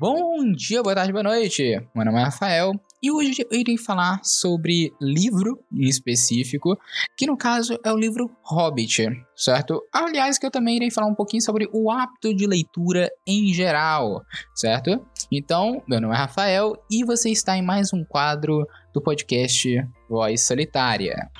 Bom dia, boa tarde, boa noite. Meu nome é Rafael e hoje eu irei falar sobre livro em específico, que no caso é o livro Hobbit, certo? Aliás, que eu também irei falar um pouquinho sobre o hábito de leitura em geral, certo? Então, meu nome é Rafael e você está em mais um quadro do podcast Voz Solitária.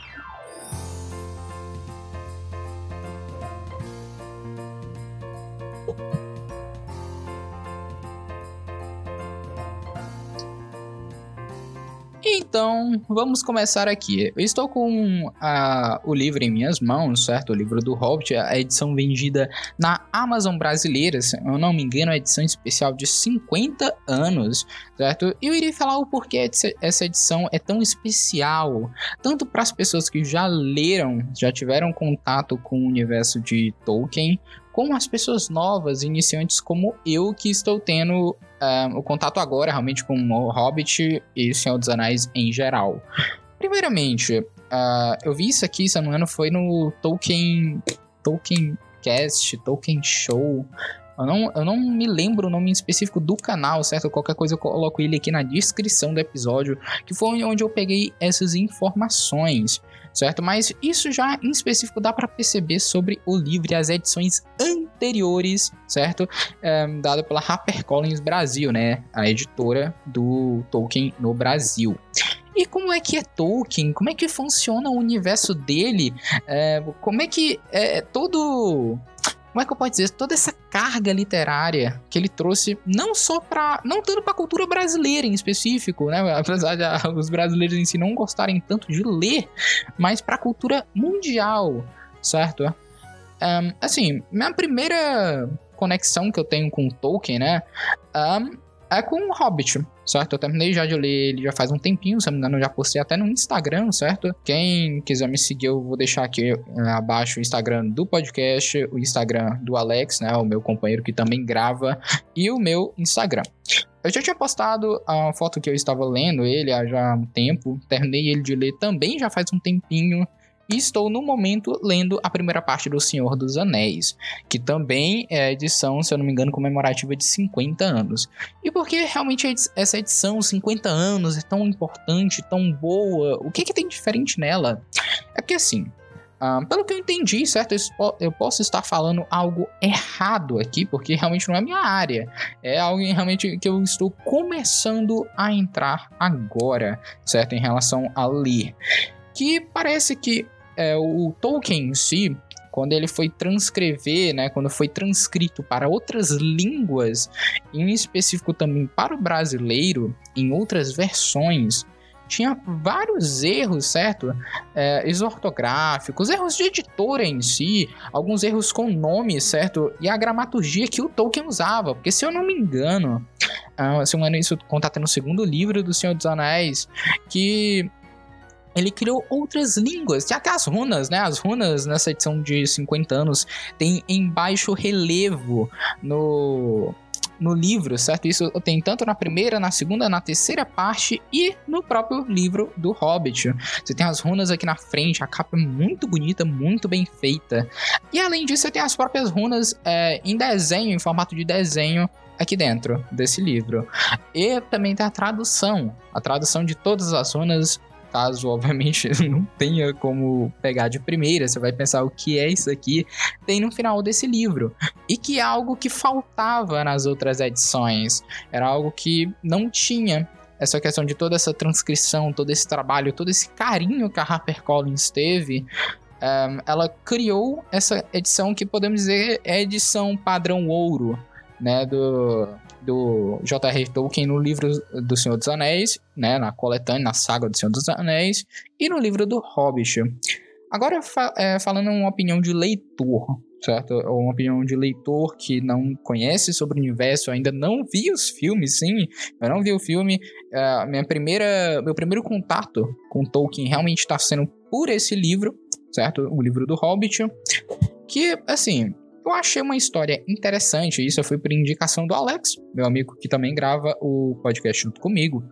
Então, vamos começar aqui. Eu estou com a, o livro em minhas mãos, certo? O livro do Hobbit, a edição vendida na Amazon brasileira, se eu não me engano, a edição especial de 50 anos, certo? E eu irei falar o porquê essa edição é tão especial, tanto para as pessoas que já leram, já tiveram contato com o universo de Tolkien, como as pessoas novas, iniciantes como eu, que estou tendo uh, o contato agora realmente com o Hobbit e o Senhor dos Anéis em geral. Primeiramente, uh, eu vi isso aqui, se não me engano, foi no Tolkien. Tolkien Cast, Tolkien Show. Eu não, eu não me lembro o nome específico do canal, certo? Qualquer coisa eu coloco ele aqui na descrição do episódio, que foi onde eu peguei essas informações certo? Mas isso já em específico dá para perceber sobre o livro e as edições anteriores, certo? É, dado pela HarperCollins Brasil, né? A editora do Tolkien no Brasil. E como é que é Tolkien? Como é que funciona o universo dele? É, como é que é todo como é que eu posso dizer, toda essa carga literária que ele trouxe, não só para, não tanto para a cultura brasileira em específico, né, apesar de os brasileiros em si não gostarem tanto de ler, mas para a cultura mundial, certo? Um, assim, minha primeira conexão que eu tenho com Tolkien, né, um, é com o Hobbit, certo? Eu terminei já de ler ele já faz um tempinho, se não me engano, eu já postei até no Instagram, certo? Quem quiser me seguir, eu vou deixar aqui eh, abaixo o Instagram do podcast, o Instagram do Alex, né? O meu companheiro que também grava, e o meu Instagram. Eu já tinha postado a foto que eu estava lendo ele há já um tempo, terminei ele de ler também já faz um tempinho, e estou no momento lendo a primeira parte do Senhor dos Anéis, que também é a edição, se eu não me engano, comemorativa de 50 anos. E por que realmente essa edição, 50 anos, é tão importante, tão boa? O que, que tem diferente nela? É porque assim, Uh, pelo que eu entendi, certo? Eu posso estar falando algo errado aqui, porque realmente não é minha área. É algo realmente que eu estou começando a entrar agora, certo? Em relação a ler. Que parece que é, o Tolkien em si, quando ele foi transcrever, né, quando foi transcrito para outras línguas, em específico também para o brasileiro, em outras versões, tinha vários erros, certo? É, ortográficos, erros de editora em si, alguns erros com nome, certo? E a gramaturgia que o Tolkien usava, porque se eu não me engano, uh, se eu me engano, isso conta no segundo livro do Senhor dos Anéis, que ele criou outras línguas, já até as runas, né? As runas nessa edição de 50 anos tem em baixo relevo no no livro, certo? Isso tem tanto na primeira, na segunda, na terceira parte e no próprio livro do Hobbit. Você tem as runas aqui na frente, a capa é muito bonita, muito bem feita. E além disso, você tem as próprias runas é, em desenho, em formato de desenho, aqui dentro desse livro. E também tem a tradução, a tradução de todas as runas caso obviamente não tenha como pegar de primeira, você vai pensar o que é isso aqui, tem no final desse livro. E que é algo que faltava nas outras edições, era algo que não tinha. Essa questão de toda essa transcrição, todo esse trabalho, todo esse carinho que a HarperCollins teve, um, ela criou essa edição que podemos dizer é edição padrão ouro, né, do, do J.R. Tolkien no livro do Senhor dos Anéis, né, na coletânea, na saga do Senhor dos Anéis, e no livro do Hobbit. Agora, fa é, falando uma opinião de leitor, certo? Uma opinião de leitor que não conhece sobre o universo, ainda não vi os filmes, sim, eu não vi o filme. Uh, minha primeira, meu primeiro contato com Tolkien realmente está sendo por esse livro, certo? O livro do Hobbit. Que, assim, eu achei uma história interessante, isso foi por indicação do Alex, meu amigo que também grava o podcast junto comigo.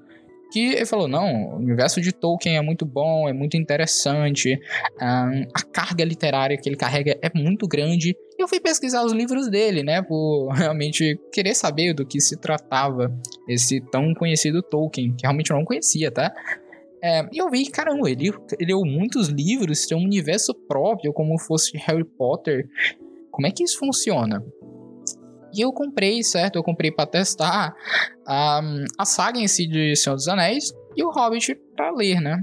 que ele falou: não, o universo de Tolkien é muito bom, é muito interessante, a carga literária que ele carrega é muito grande. E eu fui pesquisar os livros dele, né, por realmente querer saber do que se tratava esse tão conhecido Tolkien, que realmente eu não conhecia, tá? É, e eu vi, caramba, ele, ele leu muitos livros, tem um universo próprio, como fosse Harry Potter. Como é que isso funciona? E eu comprei, certo? Eu comprei para testar a, a saga em si de Senhor dos Anéis e o Hobbit para ler, né?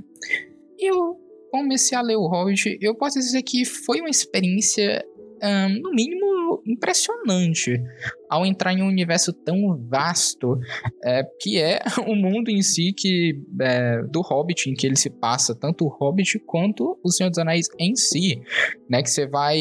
E eu comecei a ler o Hobbit. Eu posso dizer que foi uma experiência, um, no mínimo, impressionante ao entrar em um universo tão vasto é, que é o mundo em si que é, do Hobbit, em que ele se passa, tanto o Hobbit quanto o Senhor dos Anéis em si, né? Que você vai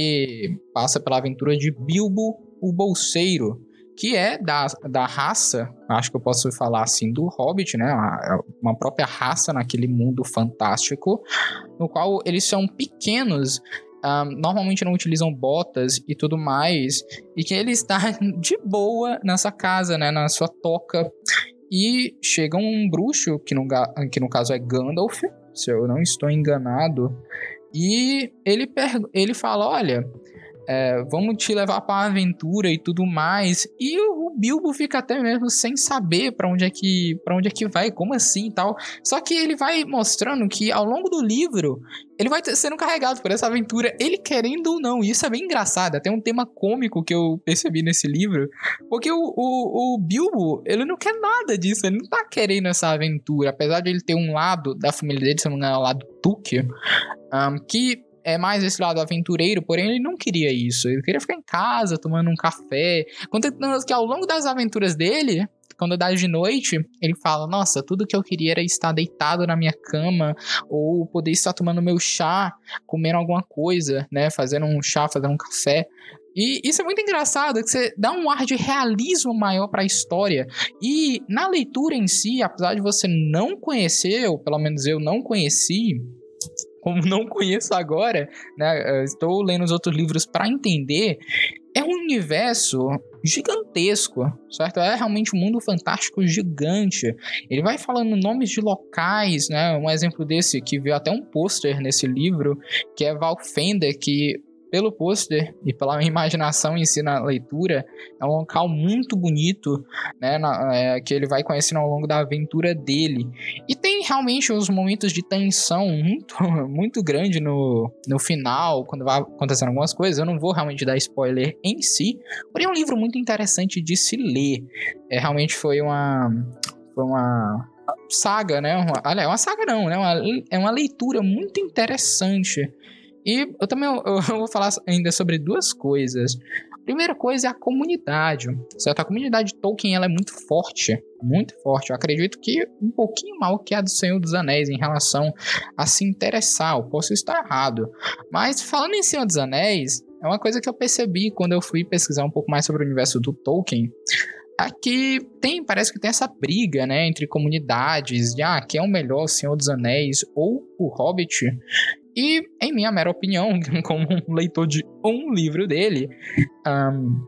passa pela aventura de Bilbo o Bolseiro, que é da, da raça, acho que eu posso falar assim, do Hobbit, né? Uma, uma própria raça naquele mundo fantástico, no qual eles são pequenos, um, normalmente não utilizam botas e tudo mais, e que ele está de boa nessa casa, né? Na sua toca. E chega um bruxo, que no, que no caso é Gandalf, se eu não estou enganado, e ele, ele fala: Olha, é, vamos te levar para aventura e tudo mais. E o, Bilbo fica até mesmo sem saber para onde é que para onde é que vai, como assim e tal. Só que ele vai mostrando que ao longo do livro ele vai sendo carregado por essa aventura, ele querendo ou não. E isso é bem engraçado. Tem um tema cômico que eu percebi nesse livro. Porque o, o, o, Bilbo, ele não quer nada disso. Ele não tá querendo essa aventura. Apesar de ele ter um lado da família dele, se não me engano, é o lado Tuque, um, que é mais esse lado aventureiro, porém ele não queria isso. Ele queria ficar em casa, tomando um café. Contanto que ao longo das aventuras dele, quando dá de noite, ele fala: Nossa, tudo que eu queria era estar deitado na minha cama, ou poder estar tomando meu chá, comendo alguma coisa, né? Fazendo um chá, fazendo um café. E isso é muito engraçado, que você dá um ar de realismo maior para a história. E na leitura em si, apesar de você não conhecer, ou pelo menos eu não conheci, como não conheço agora, né, estou lendo os outros livros para entender, é um universo gigantesco, certo? É realmente um mundo fantástico gigante. Ele vai falando nomes de locais, né? Um exemplo desse que viu até um pôster nesse livro, que é Valfender, que pelo pôster e pela imaginação em si na leitura, é um local muito bonito, né, na, é, que ele vai conhecendo ao longo da aventura dele. E realmente uns momentos de tensão muito, muito grande no, no final, quando vai acontecendo algumas coisas. Eu não vou realmente dar spoiler em si, porém é um livro muito interessante de se ler. É, realmente foi uma, foi uma saga, né? Uma, aliás, uma saga não, né? Uma, é uma leitura muito interessante e eu também eu, eu vou falar ainda sobre duas coisas. Primeira coisa é a comunidade, certo? A comunidade Tolkien ela é muito forte, muito forte. Eu acredito que um pouquinho mal que a do Senhor dos Anéis em relação a se interessar. Eu posso estar errado, mas falando em Senhor dos Anéis, é uma coisa que eu percebi quando eu fui pesquisar um pouco mais sobre o universo do Tolkien. Aqui tem, parece que tem essa briga, né, entre comunidades de ah, quem é o melhor, Senhor dos Anéis ou o Hobbit. E, em minha mera opinião, como um leitor de um livro dele, um,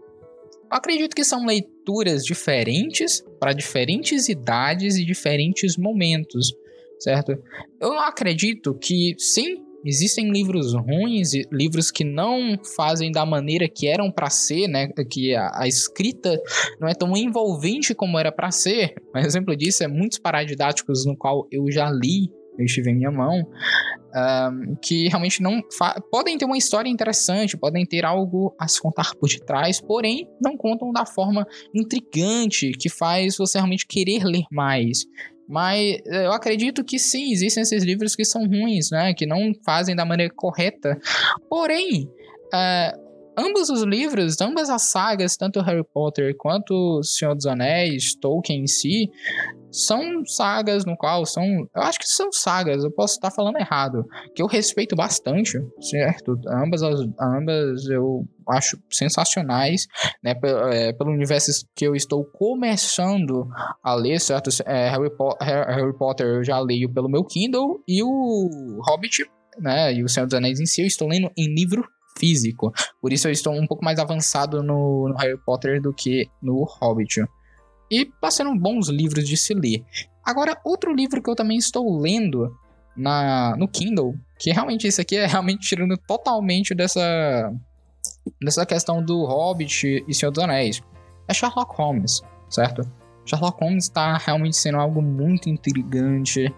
acredito que são leituras diferentes para diferentes idades e diferentes momentos, certo? Eu acredito que sim, existem livros ruins, livros que não fazem da maneira que eram para ser, né? Que a, a, escrita não é tão envolvente como era para ser. Um exemplo disso é muitos paradidáticos no qual eu já li eu estive em minha mão, um, que realmente não podem ter uma história interessante, podem ter algo a se contar por detrás, porém não contam da forma intrigante que faz você realmente querer ler mais. Mas eu acredito que sim, existem esses livros que são ruins, né? Que não fazem da maneira correta. Porém, uh, ambos os livros, ambas as sagas, tanto Harry Potter quanto Senhor dos Anéis, Tolkien em si, são sagas no qual são, eu acho que são sagas, eu posso estar falando errado, que eu respeito bastante, certo? Ambas as, ambas eu acho sensacionais, né? Pelo, é, pelo universo que eu estou começando a ler, certo? É, Harry, po Harry Potter eu já leio pelo meu Kindle e o Hobbit, né? E o Senhor dos Anéis em si eu estou lendo em livro físico. Por isso eu estou um pouco mais avançado no, no Harry Potter do que no Hobbit. E tá sendo bons livros de se ler. Agora, outro livro que eu também estou lendo na, no Kindle, que realmente isso aqui é realmente tirando totalmente dessa, dessa questão do Hobbit e Senhor dos Anéis, é Sherlock Holmes, certo? Sherlock Holmes está realmente sendo algo muito intrigante.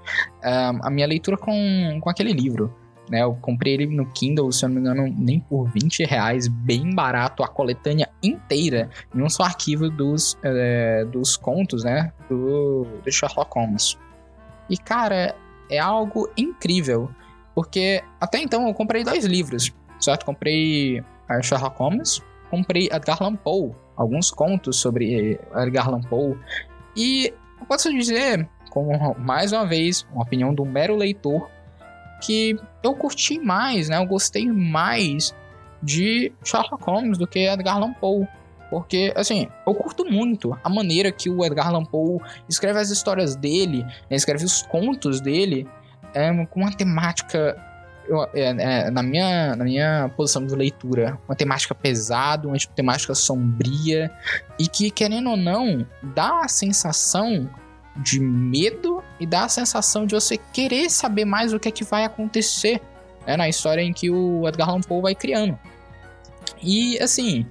Um, a minha leitura com, com aquele livro né? Eu comprei ele no Kindle, se eu não me engano, nem por 20 reais, bem barato, a coletânea inteira, em um só arquivo dos, é, dos contos, né? Do, do Sherlock Holmes. E, cara, é algo incrível, porque até então eu comprei dois livros, certo? Comprei a Sherlock Holmes, comprei Edgar Allan Poe, alguns contos sobre Edgar Allan Poe, e eu posso dizer, como mais uma vez, uma opinião do mero leitor, que eu curti mais, né? Eu gostei mais de Sherlock Holmes do que Edgar Allan Poe. Porque, assim, eu curto muito a maneira que o Edgar Allan Poe escreve as histórias dele, né, escreve os contos dele, é, com uma temática, é, é, na, minha, na minha posição de leitura, uma temática pesada, uma temática sombria, e que, querendo ou não, dá a sensação de medo e dá a sensação de você querer saber mais o que é que vai acontecer né, na história em que o Edgar Allan Poe vai criando. E assim,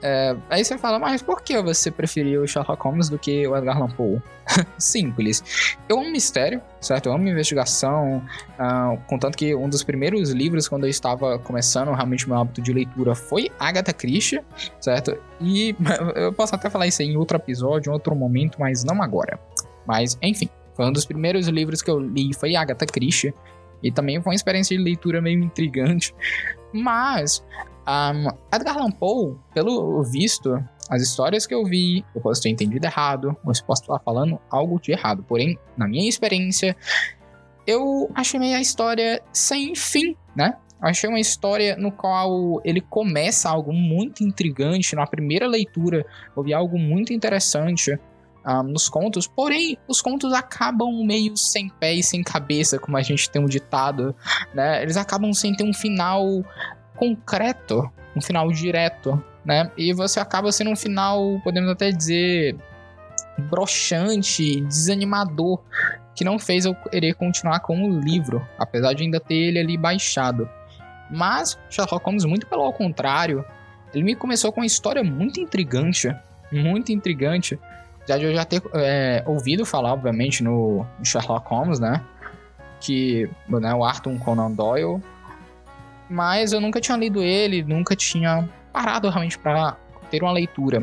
é, aí você fala, mas por que você preferiu o Sherlock Holmes do que o Edgar Allan Poe? Simples. Eu amo mistério, certo? Eu amo investigação. Uh, contanto que um dos primeiros livros, quando eu estava começando realmente meu hábito de leitura, foi Agatha Christie, certo? E eu posso até falar isso aí em outro episódio, em outro momento, mas não agora. Mas, enfim, foi um dos primeiros livros que eu li, foi Agatha Christie. E também foi uma experiência de leitura meio intrigante. Mas um, Edgar Allan Poe, pelo visto, as histórias que eu vi, eu posso ter entendido errado, ou eu posso estar falando algo de errado. Porém, na minha experiência, eu achei a história sem fim, né? Achei uma história no qual ele começa algo muito intrigante. Na primeira leitura, eu vi algo muito interessante um, nos contos. Porém, os contos acabam meio sem pé e sem cabeça, como a gente tem um ditado, né? Eles acabam sem ter um final concreto, um final direto, né? E você acaba sendo um final, podemos até dizer, broxante, desanimador, que não fez eu querer continuar com o livro, apesar de ainda ter ele ali baixado. Mas Sherlock Holmes, muito pelo contrário, ele me começou com uma história muito intrigante, muito intrigante. Já de eu já ter é, ouvido falar, obviamente, no Sherlock Holmes, né? Que né, o Arthur Conan Doyle mas eu nunca tinha lido ele, nunca tinha parado realmente para ter uma leitura.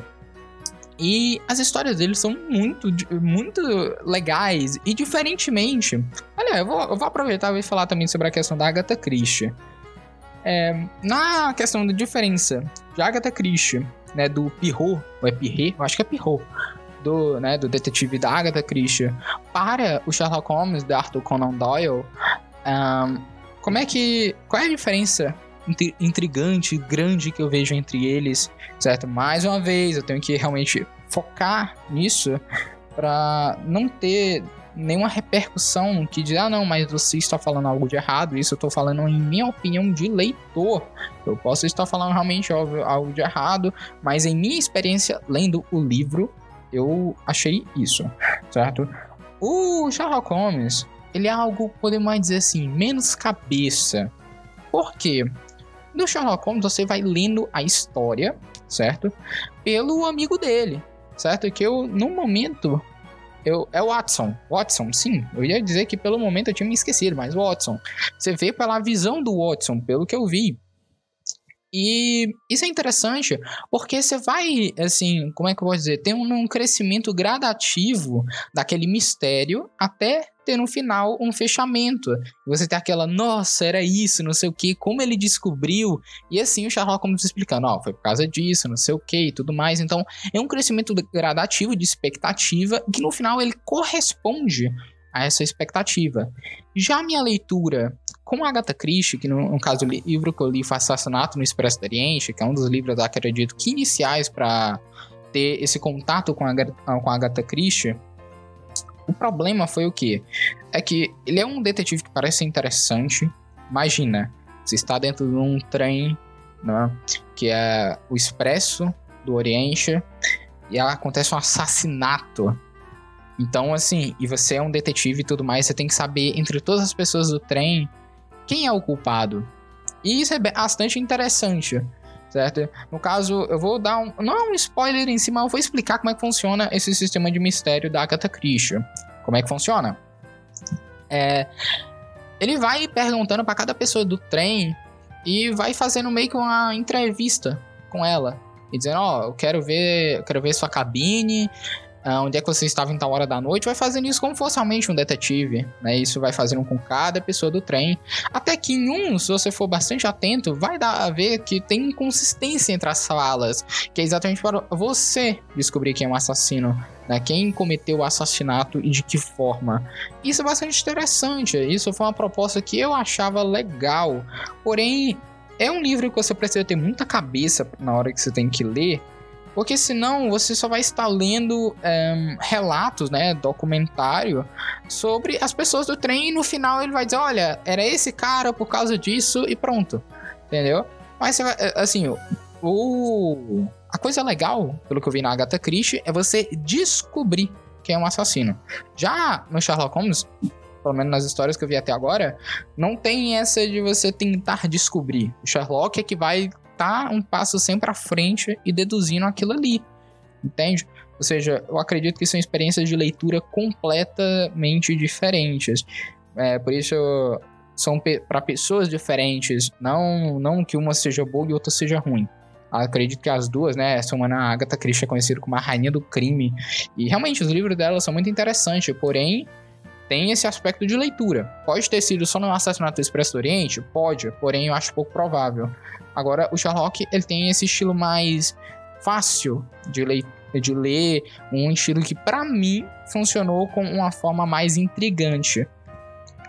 E as histórias dele são muito, muito legais e diferentemente. Olha, eu vou, eu vou aproveitar e falar também sobre a questão da Agatha Christie. É, na questão da diferença de Agatha Christie, né, do Pirro, ou é Pirret? Eu acho que é Pirro, do, né, do detetive da Agatha Christie, para o Sherlock Holmes, de Arthur Conan Doyle, um, como é que. Qual é a diferença intrigante, grande que eu vejo entre eles, certo? Mais uma vez, eu tenho que realmente focar nisso para não ter nenhuma repercussão que diz, ah, não, mas você está falando algo de errado. Isso eu estou falando em minha opinião de leitor. Eu posso estar falando realmente algo de errado, mas em minha experiência lendo o livro, eu achei isso, certo? O Sherlock Holmes, ele é algo, podemos dizer assim, menos cabeça. Por quê? No Sherlock Holmes você vai lendo a história, certo? Pelo amigo dele, certo? Que eu, no momento, eu, é o Watson. Watson, sim. Eu ia dizer que pelo momento eu tinha me esquecido, mas Watson. Você vê pela visão do Watson, pelo que eu vi. E isso é interessante porque você vai, assim, como é que eu vou dizer? Tem um, um crescimento gradativo daquele mistério até ter no final um fechamento. Você tem aquela, nossa, era isso, não sei o que, como ele descobriu. E assim o Sherlock Holmes explicando, ó, oh, foi por causa disso, não sei o que e tudo mais. Então é um crescimento gradativo de expectativa que no final ele corresponde a essa expectativa. Já minha leitura com Agatha Christie, que no, no caso o livro que eu li foi Assassinato no Expresso do Oriente, que é um dos livros, acredito, que iniciais para ter esse contato com a, com a Agatha Christie, o problema foi o que? É que ele é um detetive que parece interessante. Imagina, você está dentro de um trem, né, que é o Expresso do Oriente, e acontece um assassinato. Então, assim, e você é um detetive e tudo mais, você tem que saber entre todas as pessoas do trem quem é o culpado. E isso é bastante interessante, certo? No caso, eu vou dar um. Não é um spoiler em cima, eu vou explicar como é que funciona esse sistema de mistério da Agatha Christie. Como é que funciona? É, ele vai perguntando para cada pessoa do trem e vai fazendo meio que uma entrevista com ela. E dizendo, ó, oh, eu quero ver, eu quero ver sua cabine, onde é que você estava em tal hora da noite, vai fazendo isso como fosse realmente um detetive, né? Isso vai fazendo com cada pessoa do trem. Até que em um, se você for bastante atento, vai dar a ver que tem inconsistência entre as falas, que é exatamente para você descobrir quem é um assassino. Né, quem cometeu o assassinato e de que forma. Isso é bastante interessante. Isso foi uma proposta que eu achava legal. Porém, é um livro que você precisa ter muita cabeça na hora que você tem que ler, porque senão você só vai estar lendo um, ehm, relatos, né, documentário sobre as pessoas do trem e no final ele vai dizer, olha, era esse cara por causa disso e pronto, entendeu? Mas vai, eh, assim, o a coisa legal, pelo que eu vi na Agatha Christie, é você descobrir quem é um assassino. Já no Sherlock Holmes, pelo menos nas histórias que eu vi até agora, não tem essa de você tentar descobrir. O Sherlock é que vai tá um passo sempre à frente e deduzindo aquilo ali. Entende? Ou seja, eu acredito que são experiências de leitura completamente diferentes. É, por isso são para pessoas diferentes, não não que uma seja boa e outra seja ruim. Acredito que as duas, né? Essa uma na Agatha Christie é conhecida como a rainha do crime. E realmente os livros dela são muito interessantes, porém tem esse aspecto de leitura. Pode ter sido só no Assassinato do Expresso do Oriente? Pode, porém eu acho pouco provável. Agora, o Sherlock, ele tem esse estilo mais fácil de, lei de ler, um estilo que para mim funcionou com uma forma mais intrigante.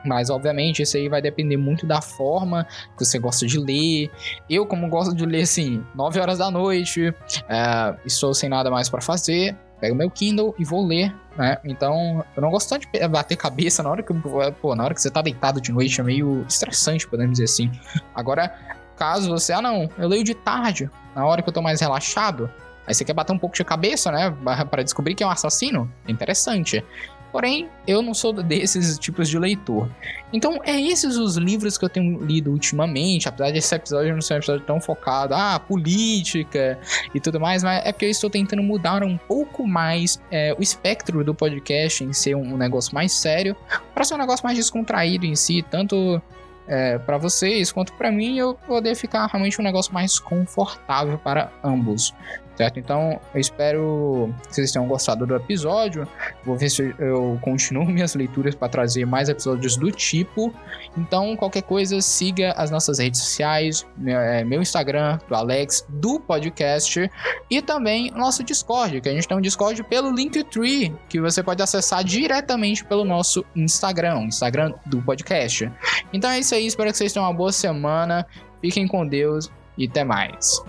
Mas, obviamente, isso aí vai depender muito da forma que você gosta de ler. Eu, como gosto de ler, assim, 9 horas da noite, é, estou sem nada mais para fazer, pego meu Kindle e vou ler, né? Então, eu não gosto tanto de bater cabeça na hora que, pô, na hora que você tá deitado de noite, é meio estressante, podemos dizer assim. Agora, Caso você, ah não, eu leio de tarde, na hora que eu tô mais relaxado. Aí você quer bater um pouco de cabeça, né? para descobrir que é um assassino. Interessante. Porém, eu não sou desses tipos de leitor. Então, é esses os livros que eu tenho lido ultimamente, apesar desse episódio não ser um episódio tão focado, ah, política e tudo mais, mas é porque eu estou tentando mudar um pouco mais é, o espectro do podcast em ser um, um negócio mais sério, para ser um negócio mais descontraído em si, tanto é, para vocês quanto para mim eu poder ficar realmente um negócio mais confortável para ambos certo? Então, eu espero que vocês tenham gostado do episódio. Vou ver se eu continuo minhas leituras para trazer mais episódios do tipo. Então, qualquer coisa, siga as nossas redes sociais, meu, é, meu Instagram, do Alex, do podcast e também nosso Discord, que a gente tem um Discord pelo Linktree, que você pode acessar diretamente pelo nosso Instagram, Instagram do podcast. Então é isso aí, espero que vocês tenham uma boa semana. Fiquem com Deus e até mais.